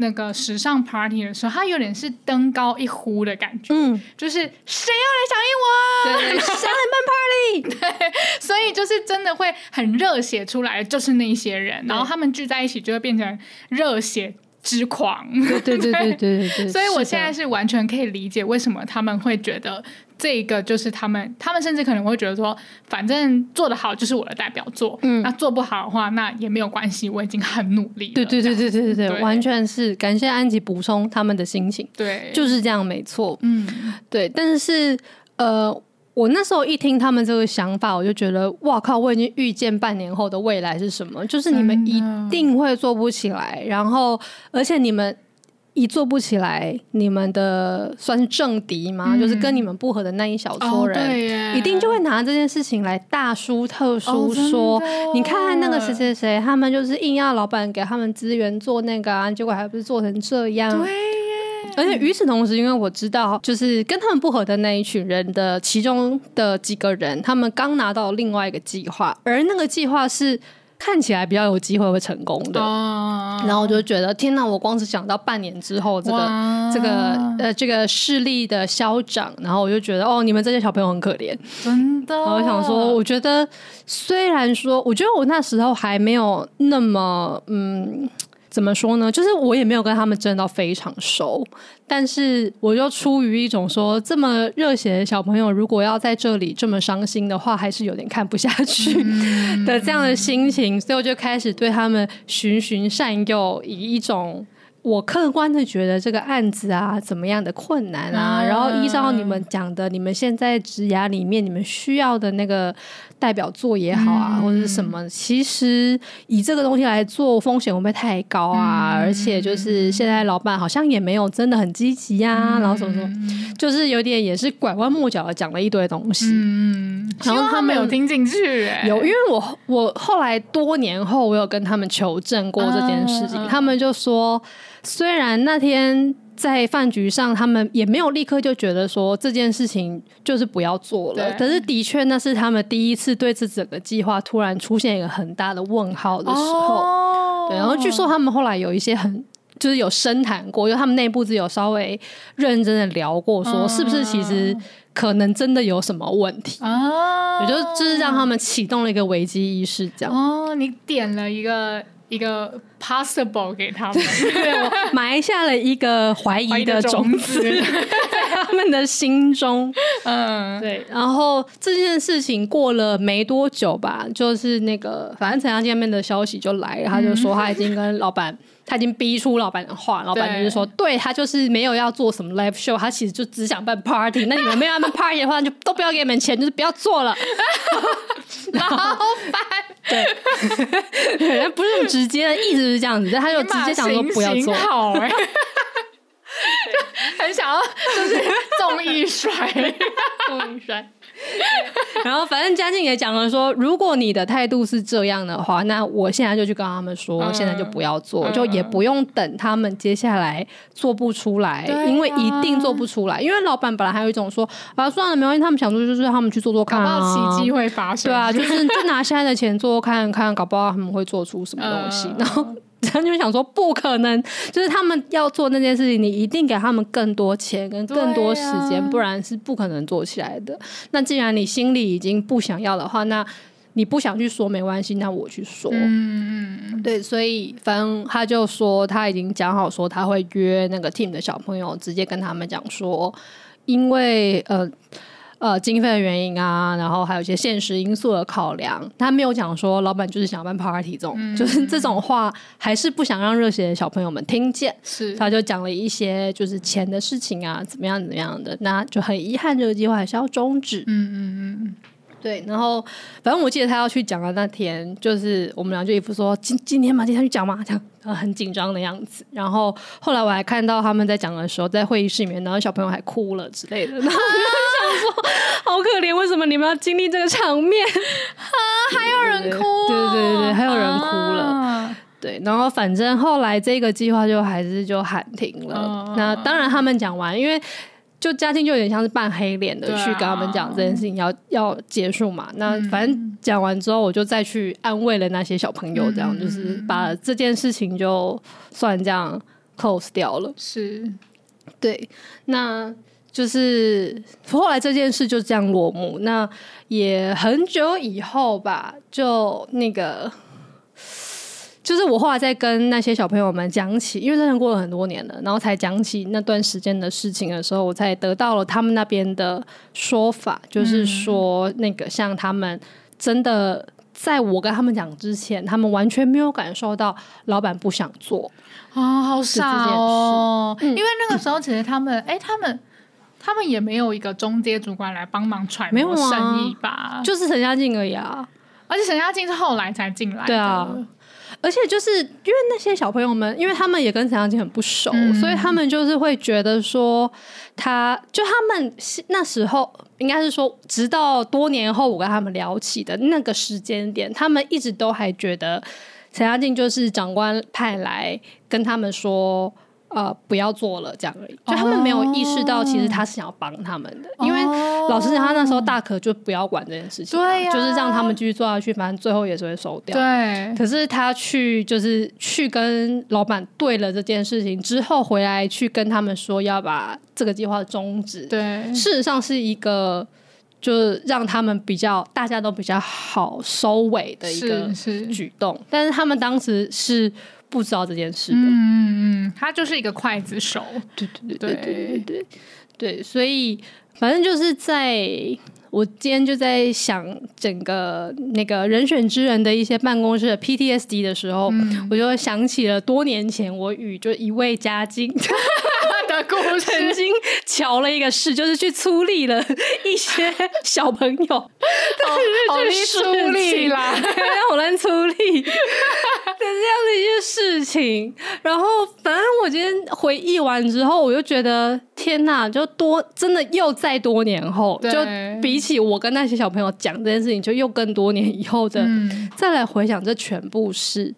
那个时尚 party 的时候，他有点是登高一呼的感觉，嗯，就是谁要来响应我？对，谁来办 party？对，所以就是真的会很热血出来，就是那些人，然后他们聚在一起就会变成热血之狂。对对对对对对，对。所以我现在是完全可以理解为什么他们会觉得。这个就是他们，他们甚至可能会觉得说，反正做得好就是我的代表作，嗯，那做不好的话，那也没有关系，我已经很努力了。对对对对对对对，完全是感谢安吉补充他们的心情，对，就是这样，没错，嗯，对。但是呃，我那时候一听他们这个想法，我就觉得，哇靠，我已经预见半年后的未来是什么，就是你们一定会做不起来，然后而且你们。一做不起来，你们的算是政敌吗？嗯、就是跟你们不合的那一小撮人，哦、一定就会拿这件事情来大书特书说，哦、你看那个谁谁谁，他们就是硬要老板给他们资源做那个啊，结果还不是做成这样。而且与此同时，因为我知道，就是跟他们不合的那一群人的其中的几个人，他们刚拿到另外一个计划，而那个计划是。看起来比较有机会会成功的，哦、然后我就觉得天哪！我光是想到半年之后这个哇这个呃这个势力的消长，然后我就觉得哦，你们这些小朋友很可怜，真的。然后我想说，我觉得虽然说，我觉得我那时候还没有那么嗯。怎么说呢？就是我也没有跟他们真的到非常熟，但是我就出于一种说这么热血的小朋友，如果要在这里这么伤心的话，还是有点看不下去 的这样的心情，所以我就开始对他们循循善诱，以一种。我客观的觉得这个案子啊，怎么样的困难啊，然后依照你们讲的，你们现在职涯里面你们需要的那个代表作也好啊，嗯、或者是什么，其实以这个东西来做，风险会不会太高啊？嗯、而且就是现在老板好像也没有真的很积极啊，嗯、然后什么什么，就是有点也是拐弯抹角的讲了一堆东西。嗯，然后他没有听进去，有，因为我我后来多年后我有跟他们求证过这件事情，嗯、他们就说。虽然那天在饭局上，他们也没有立刻就觉得说这件事情就是不要做了，可是的确那是他们第一次对这整个计划突然出现一个很大的问号的时候。对，然后据说他们后来有一些很就是有深谈过，因为他们内部只有稍微认真的聊过，说是不是其实可能真的有什么问题啊？也就就是让他们启动了一个危机意识，这样。哦，你点了一个。一个 possible 给他们，对，我埋下了一个怀疑的种子 在他们的心中。嗯，对。然后这件事情过了没多久吧，就是那个反正陈阳见面的消息就来了，他就说他已经跟老板。他已经逼出老板的话，老板就是说，对，对他就是没有要做什么 live show，他其实就只想办 party。那你们没有要办 party 的话，就都不要给你们钱，就是不要做了。老板，对，不是很直接的，意思是这样子，但他就直接想说不要做。好哎，就很想要，就是总风一甩，风一摔。然后反正嘉靖也讲了说，如果你的态度是这样的话，那我现在就去跟他们说，嗯、现在就不要做，嗯、就也不用等他们接下来做不出来，啊、因为一定做不出来。因为老板本来还有一种说，啊算了，没关系，他们想做就是他们去做做看、啊，搞不好奇迹会发生。对啊，就是就拿现在的钱做看看，搞不好他们会做出什么东西。嗯、然后。他就想说，不可能，就是他们要做那件事情，你一定给他们更多钱跟更多时间，啊、不然是不可能做起来的。那既然你心里已经不想要的话，那你不想去说没关系，那我去说。嗯嗯，对，所以反正他就说他已经讲好，说他会约那个 team 的小朋友，直接跟他们讲说，因为呃。呃，经费的原因啊，然后还有一些现实因素的考量，他没有讲说老板就是想要办 party 这种，嗯、就是这种话，还是不想让热血的小朋友们听见。是，他就讲了一些就是钱的事情啊，怎么样怎么样的，那就很遗憾，这个计划还是要终止。嗯嗯嗯嗯。对，然后反正我记得他要去讲的那天，就是我们俩就一副说今今天嘛，今天去讲嘛，这样很紧张的样子。然后后来我还看到他们在讲的时候，在会议室里面，然后小朋友还哭了之类的。然后我就想说，好可怜，为什么你们要经历这个场面 啊？还有人哭，对对对对，还有人哭了。啊、对，然后反正后来这个计划就还是就喊停了。啊、那当然他们讲完，因为。就嘉靖就有点像是扮黑脸的去跟他们讲这件事情要、啊、要结束嘛，那反正讲完之后，我就再去安慰了那些小朋友，这样、嗯、就是把这件事情就算这样 close 掉了。是，对，那就是后来这件事就这样落幕。那也很久以后吧，就那个。就是我后来在跟那些小朋友们讲起，因为真的过了很多年了，然后才讲起那段时间的事情的时候，我才得到了他们那边的说法，就是说那个像他们真的在我跟他们讲之前，他们完全没有感受到老板不想做啊，好傻哦！因为那个时候其实他们，哎，他们他们也没有一个中阶主管来帮忙揣摩生意吧？就是陈嘉静而已啊，而且陈嘉静是后来才进来的。对啊。而且就是因为那些小朋友们，因为他们也跟陈嘉靖很不熟，嗯、所以他们就是会觉得说他，他就他们那时候应该是说，直到多年后我跟他们聊起的那个时间点，他们一直都还觉得陈嘉靖就是长官派来跟他们说。呃，不要做了，这样而已。就他们没有意识到，其实他是想要帮他们的。Oh. 因为老实讲，他那时候大可就不要管这件事情，对呀，就是让他们继续做下去，反正最后也是会收掉。对。可是他去，就是去跟老板对了这件事情之后，回来去跟他们说要把这个计划终止。对。事实上是一个，就是让他们比较大家都比较好收尾的一个举动。是是。但是他们当时是。不知道这件事的，嗯嗯，他就是一个刽子手，对对对对对。对对，对，所以反正就是在我今天就在想整个那个人选之人的一些办公室的 PTSD 的时候，嗯、我就想起了多年前我与就一位嘉靖。的故事。曾经瞧了一个事，就是去粗力了一些小朋友，但是去粗力啦，好难出力的这样的一些事情。然后，反正我今天回忆完之后，我就觉得天哪，就多真的又再多年后，就比起我跟那些小朋友讲这件事情，就又更多年以后的、嗯、再来回想这全部事，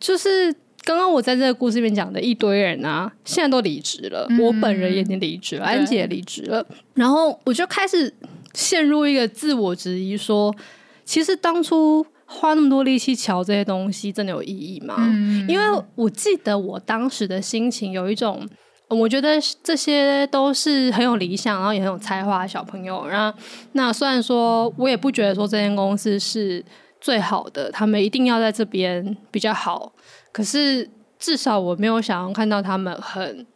就是。刚刚我在这个故事里面讲的一堆人啊，现在都离职了。嗯、我本人也已经离职了，安姐也离职了。然后我就开始陷入一个自我质疑说，说其实当初花那么多力气瞧这些东西，真的有意义吗？嗯、因为我记得我当时的心情有一种，我觉得这些都是很有理想，然后也很有才华的小朋友。然后那虽然说我也不觉得说这间公司是最好的，他们一定要在这边比较好。可是至少我没有想要看到他们很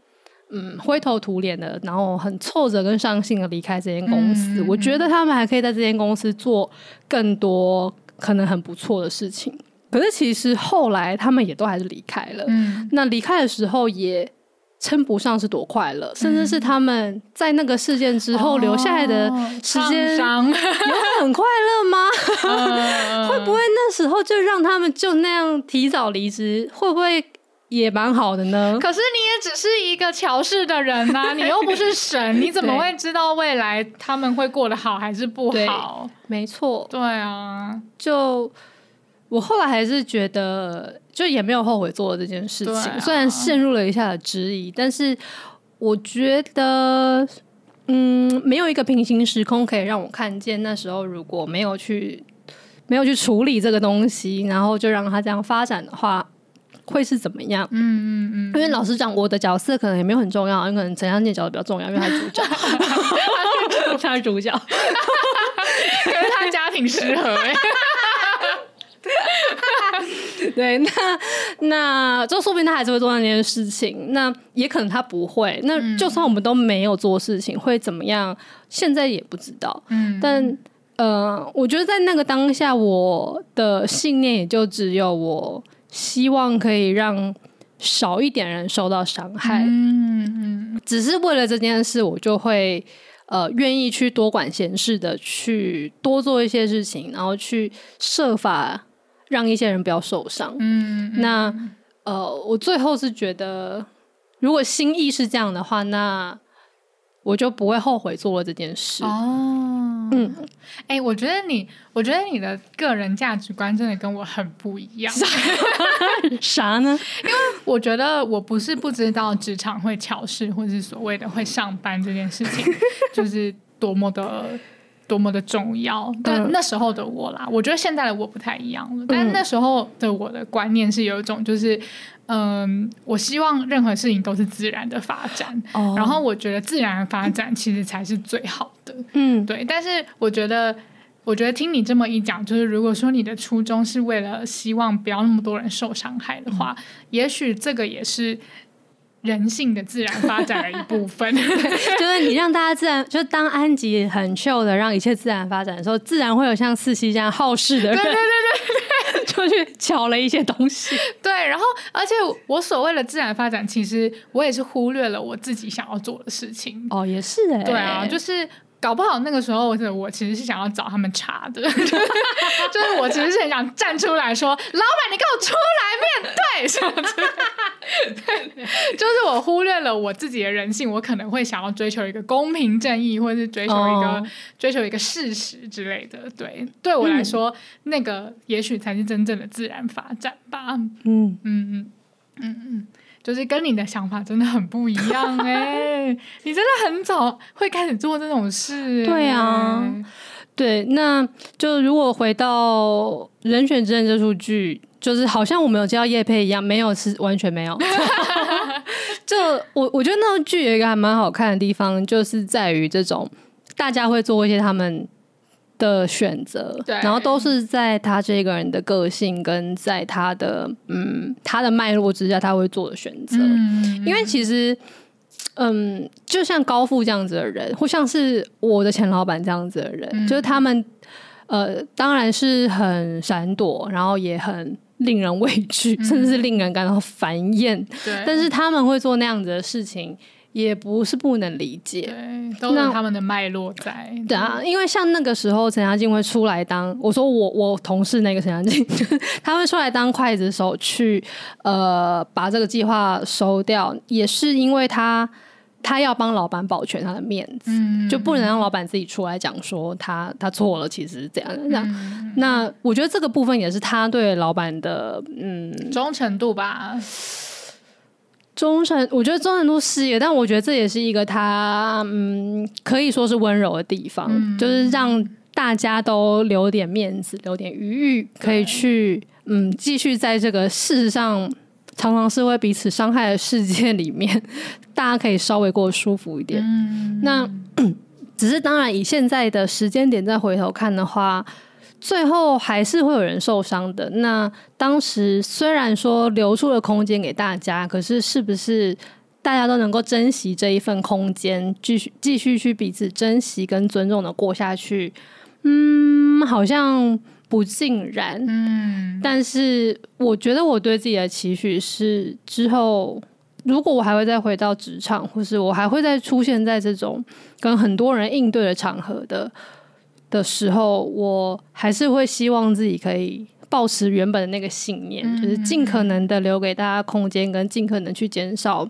嗯灰头土脸的，然后很挫折跟伤心的离开这间公司。嗯、我觉得他们还可以在这间公司做更多可能很不错的事情。可是其实后来他们也都还是离开了。嗯、那离开的时候也称不上是多快乐，嗯、甚至是他们在那个事件之后留下来的时间，有很快乐吗？会不会那时候就让他们就那样提早离职？会不会也蛮好的呢。可是你也只是一个乔氏的人呐、啊，你又不是神，你怎么会知道未来他们会过得好还是不好？没错，对啊，就我后来还是觉得，就也没有后悔做了这件事情。啊、虽然陷入了一下的质疑，但是我觉得，嗯，没有一个平行时空可以让我看见那时候如果没有去。没有去处理这个东西，然后就让他这样发展的话，会是怎么样？嗯嗯嗯。因为老实讲，我的角色可能也没有很重要，有可能陈香念角色比较重要，因为他是主角，他是主角，可是他家庭失和哎。对，那那就说不定他还是会做那件事情，那也可能他不会。那就算我们都没有做事情，会怎么样？现在也不知道。嗯，但。呃，我觉得在那个当下，我的信念也就只有我希望可以让少一点人受到伤害。嗯嗯，只是为了这件事，我就会呃愿意去多管闲事的去多做一些事情，然后去设法让一些人不要受伤。嗯，那呃，我最后是觉得，如果心意是这样的话，那我就不会后悔做了这件事。哦。嗯，哎、欸，我觉得你，我觉得你的个人价值观真的跟我很不一样。啥呢？因为我觉得我不是不知道职场会巧事，或是所谓的会上班这件事情，就是多么的多么的重要。但那时候的我啦，我觉得现在的我不太一样了。但那时候的我的观念是有一种，就是。嗯，我希望任何事情都是自然的发展，oh. 然后我觉得自然的发展其实才是最好的。嗯，对。但是我觉得，我觉得听你这么一讲，就是如果说你的初衷是为了希望不要那么多人受伤害的话，嗯、也许这个也是人性的自然发展的一部分。就是你让大家自然，就当安吉很 chill 的让一切自然发展的时候，自然会有像四希这样好事的人。对对对对。就去瞧了一些东西，对，然后而且我所谓的自然发展，其实我也是忽略了我自己想要做的事情。哦，也是哎、欸，对啊，就是。搞不好那个时候，我我其实是想要找他们查的，就是我其实是很想站出来说：“老板，你给我出来面对。”什么之类的，就是我忽略了我自己的人性，我可能会想要追求一个公平正义，或者是追求一个、oh. 追求一个事实之类的。对，对我来说，嗯、那个也许才是真正的自然发展吧。嗯嗯嗯嗯嗯。就是跟你的想法真的很不一样 哎、欸，你真的很早会开始做这种事、欸。对啊，对，那就如果回到《人选之人》这出剧，就是好像我们有接到叶佩一样，没有是完全没有。就我我觉得那部剧有一个还蛮好看的地方，就是在于这种大家会做一些他们。的选择，对，然后都是在他这个人的个性跟在他的嗯他的脉络之下，他会做的选择。嗯，因为其实嗯，就像高富这样子的人，或像是我的前老板这样子的人，嗯，就是他们呃，当然是很闪躲，然后也很令人畏惧，嗯，甚至是令人感到烦厌。对，但是他们会做那样子的事情。也不是不能理解，对，都有他们的脉络在。对啊，因为像那个时候陈嘉静会出来当，我说我我同事那个陈嘉静，他会出来当刽子手去呃把这个计划收掉，也是因为他他要帮老板保全他的面子，嗯、就不能让老板自己出来讲说他他错了，其实是这样这样。嗯、那我觉得这个部分也是他对老板的嗯忠诚度吧。忠诚，我觉得忠诚度是一个，但我觉得这也是一个他，嗯，可以说是温柔的地方，嗯、就是让大家都留点面子，留点余裕，可以去，嗯，继续在这个事实上常常是会彼此伤害的世界里面，大家可以稍微过得舒服一点。嗯、那 只是当然，以现在的时间点再回头看的话。最后还是会有人受伤的。那当时虽然说留出了空间给大家，可是是不是大家都能够珍惜这一份空间，继续继续去彼此珍惜跟尊重的过下去？嗯，好像不尽然。嗯，但是我觉得我对自己的期许是，之后如果我还会再回到职场，或是我还会再出现在这种跟很多人应对的场合的。的时候，我还是会希望自己可以保持原本的那个信念，嗯、就是尽可能的留给大家空间，跟尽可能去减少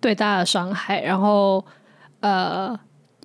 对大家的伤害，然后呃。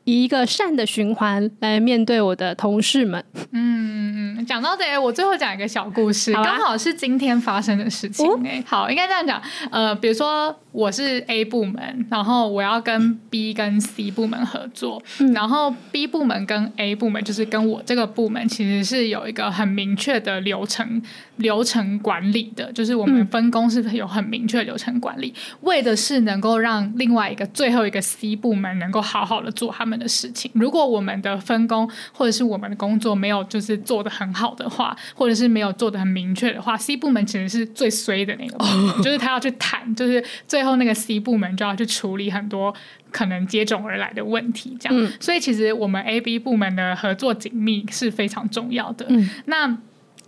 以一个善的循环来面对我的同事们。嗯嗯，讲到这，我最后讲一个小故事，刚好，好是今天发生的事情。哎、哦，好，应该这样讲。呃，比如说我是 A 部门，然后我要跟 B 跟 C 部门合作，嗯、然后 B 部门跟 A 部门就是跟我这个部门其实是有一个很明确的流程流程管理的，就是我们分工是有很明确的流程管理，嗯、为的是能够让另外一个最后一个 C 部门能够好好的做他们。的事情，如果我们的分工或者是我们的工作没有就是做的很好的话，或者是没有做的很明确的话，C 部门其实是最衰的那个部门，oh. 就是他要去谈，就是最后那个 C 部门就要去处理很多可能接踵而来的问题，这样。嗯、所以其实我们 A、B 部门的合作紧密是非常重要的。嗯、那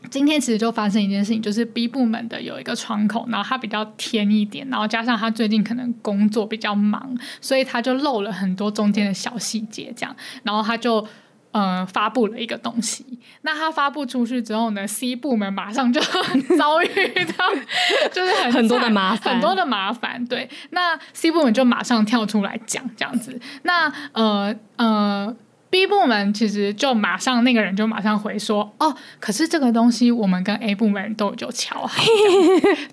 今天其实就发生一件事情，就是 B 部门的有一个窗口，然后他比较天一点，然后加上他最近可能工作比较忙，所以他就漏了很多中间的小细节，这样，然后他就呃发布了一个东西。那他发布出去之后呢，C 部门马上就 遭遇到就是很很多的麻烦，很多的麻烦。对，那 C 部门就马上跳出来讲这样子。那呃呃。B 部门其实就马上那个人就马上回说哦，可是这个东西我们跟 A 部门都有瞧好，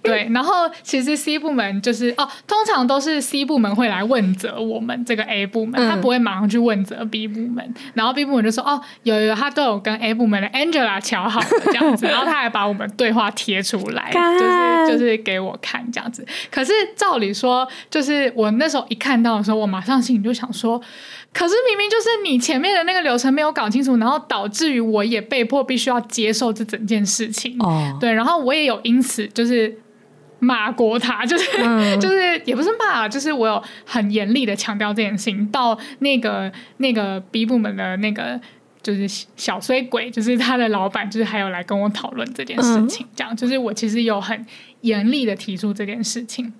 对。然后其实 C 部门就是哦，通常都是 C 部门会来问责我们这个 A 部门，他不会马上去问责 B 部门。嗯、然后 B 部门就说哦，有有，他都有跟 A 部门的 Angela 瞧好的这样子，然后他还把我们对话贴出来，就是就是给我看这样子。可是照理说，就是我那时候一看到的时候，我马上心里就想说。可是明明就是你前面的那个流程没有搞清楚，然后导致于我也被迫必须要接受这整件事情。哦，对，然后我也有因此就是骂过他，就是、嗯、就是也不是骂，就是我有很严厉的强调这件事情。到那个那个 B 部门的那个就是小衰鬼，就是他的老板，就是还有来跟我讨论这件事情，这样、嗯、就是我其实有很严厉的提出这件事情。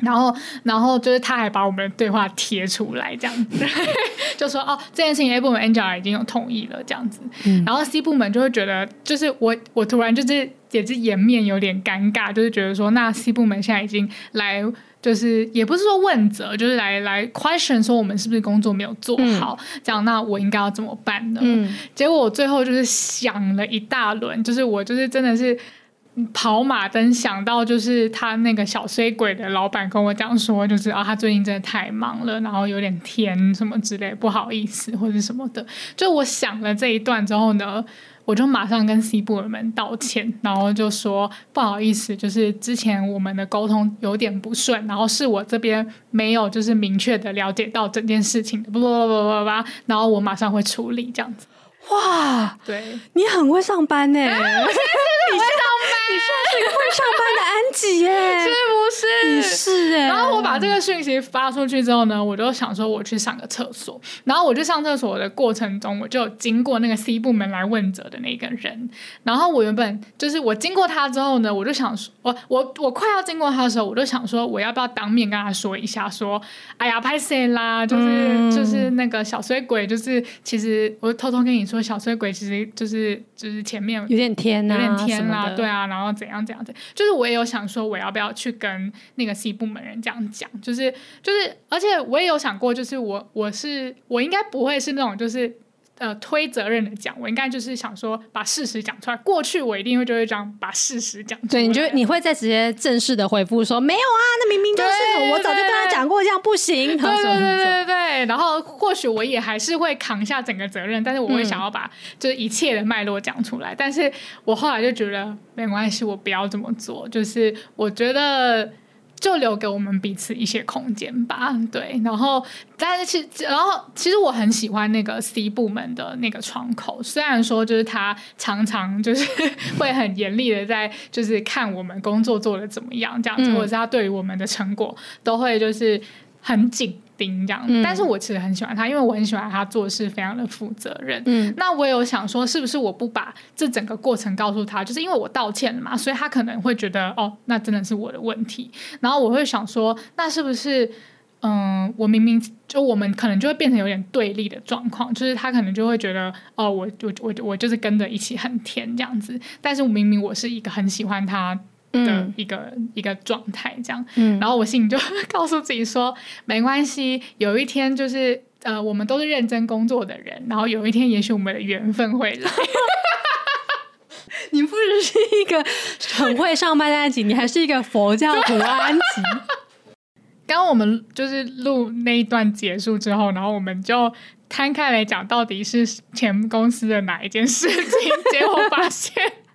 然后，然后就是他还把我们的对话贴出来，这样子，就说哦，这件事情 A 部门 Angela 已经有同意了，这样子。嗯、然后 C 部门就会觉得，就是我，我突然就是也是颜面有点尴尬，就是觉得说，那 C 部门现在已经来，就是也不是说问责，就是来来 question 说我们是不是工作没有做好，嗯、这样，那我应该要怎么办呢？嗯、结果我最后就是想了一大轮，就是我就是真的是。跑马灯想到就是他那个小衰鬼的老板跟我讲说，就是啊，他最近真的太忙了，然后有点天什么之类，不好意思或者什么的。就我想了这一段之后呢，我就马上跟西部人们道歉，然后就说不好意思，就是之前我们的沟通有点不顺，然后是我这边没有就是明确的了解到整件事情的，不不不不不，然后我马上会处理这样子。哇，对，你很会上班呢。你会上班，你算是一个会上班的安吉耶，是不是？你是哎。然后我把这个讯息发出去之后呢，我就想说我去上个厕所。然后我去上厕所的过程中，我就经过那个 C 部门来问责的那个人。然后我原本就是我经过他之后呢，我就想说，我我我快要经过他的时候，我就想说，我要不要当面跟他说一下，说，哎呀，拍谢啦，就是、嗯、就是那个小衰鬼，就是其实我偷偷跟你说，小衰鬼其实就是就是前面有点天呐、啊，有点天。对啊，然后怎样怎样怎样，就是我也有想说，我要不要去跟那个 C 部门人这样讲，就是就是，而且我也有想过，就是我我是我应该不会是那种就是。呃，推责任的讲，我应该就是想说，把事实讲出来。过去我一定会就会这样把事实讲出来。对，你就你会再直接正式的回复说，没有啊，那明明就是我，早就跟他讲过，这样不行。对对对对对对。然后或许我也还是会扛下整个责任，但是我会想要把就是一切的脉络讲出来。嗯、但是我后来就觉得没关系，我不要这么做。就是我觉得。就留给我们彼此一些空间吧，对。然后，但是其实，然后其实我很喜欢那个 C 部门的那个窗口，虽然说就是他常常就是 会很严厉的在就是看我们工作做的怎么样这样子，嗯、或者是他对于我们的成果都会就是很紧。丁这样，嗯、但是我其实很喜欢他，因为我很喜欢他做事非常的负责任。嗯，那我有想说，是不是我不把这整个过程告诉他，就是因为我道歉了嘛，所以他可能会觉得哦，那真的是我的问题。然后我会想说，那是不是嗯，我明明就我们可能就会变成有点对立的状况，就是他可能就会觉得哦，我我我我就是跟着一起很甜这样子，但是我明明我是一个很喜欢他的一个、嗯、一个状态这样，嗯，然后我心里就 告诉自己说，没关系，有一天就是呃，我们都是认真工作的人，然后有一天也许我们的缘分会来。你不只是一个很会上班的安吉，你还是一个佛教徒安吉。刚刚我们就是录那一段结束之后，然后我们就摊开来讲，到底是前公司的哪一件事情？结果发现，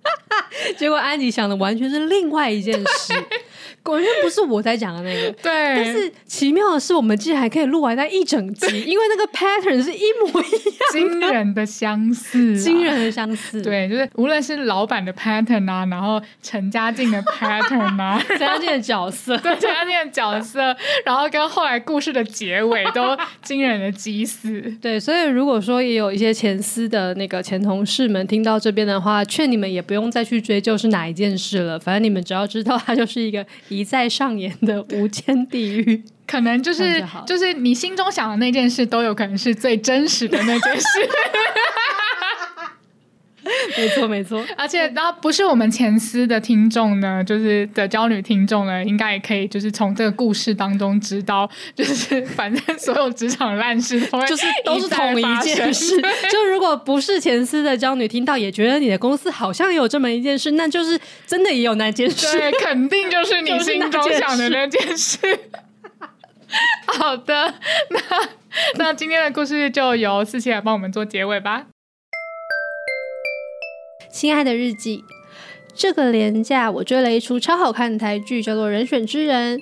结果安吉想的完全是另外一件事。果然不是我在讲的那个，对。但是奇妙的是，我们竟然还可以录完那一整集，因为那个 pattern 是一模一样，惊人的相似，惊人的相似。对，就是无论是老板的 pattern 啊，然后陈嘉静的 pattern 啊，陈嘉靖的角色，对，陈嘉靖的角色，然后跟后来故事的结尾都惊人的极似。对，所以如果说也有一些前司的那个前同事们听到这边的话，劝你们也不用再去追究是哪一件事了，反正你们只要知道它就是一个。一再上演的无间地狱，可能就是就，就是你心中想的那件事，都有可能是最真实的那件事。没错，没错。而且，然后不是我们前司的听众呢，就是的娇女听众呢，应该也可以，就是从这个故事当中知道，就是反正所有职场烂事都就是都是同一件事。就如果不是前司的娇女听到，也觉得你的公司好像有这么一件事，那就是真的也有那件事。对，肯定就是你心中想的那件事。好的，那那今天的故事就由四七来帮我们做结尾吧。亲爱的日记，这个连假我追了一出超好看的台剧，叫做《人选之人》。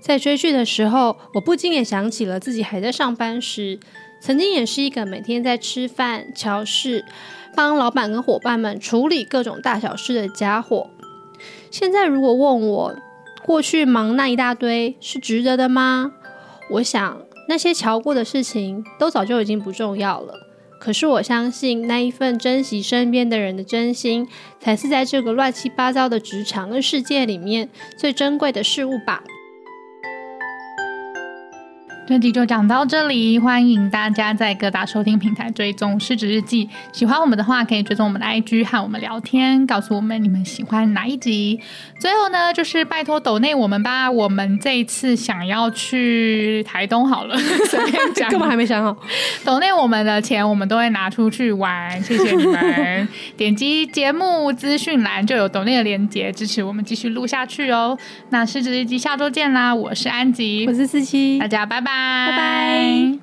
在追剧的时候，我不禁也想起了自己还在上班时，曾经也是一个每天在吃饭、乔事、帮老板跟伙伴们处理各种大小事的家伙。现在如果问我，过去忙那一大堆是值得的吗？我想那些乔过的事情都早就已经不重要了。可是我相信，那一份珍惜身边的人的真心，才是在这个乱七八糟的职场跟世界里面最珍贵的事物吧。这集就讲到这里，欢迎大家在各大收听平台追踪《失职日记》。喜欢我们的话，可以追踪我们的 IG 和我们聊天，告诉我们你们喜欢哪一集。最后呢，就是拜托抖内我们吧，我们这一次想要去台东好了，随便讲，根本还没想好。抖内我们的钱，我们都会拿出去玩，谢谢你们。点击节目资讯栏就有抖内的连接，支持我们继续录下去哦。那《失职日记》下周见啦，我是安吉，我是四七，大家拜拜。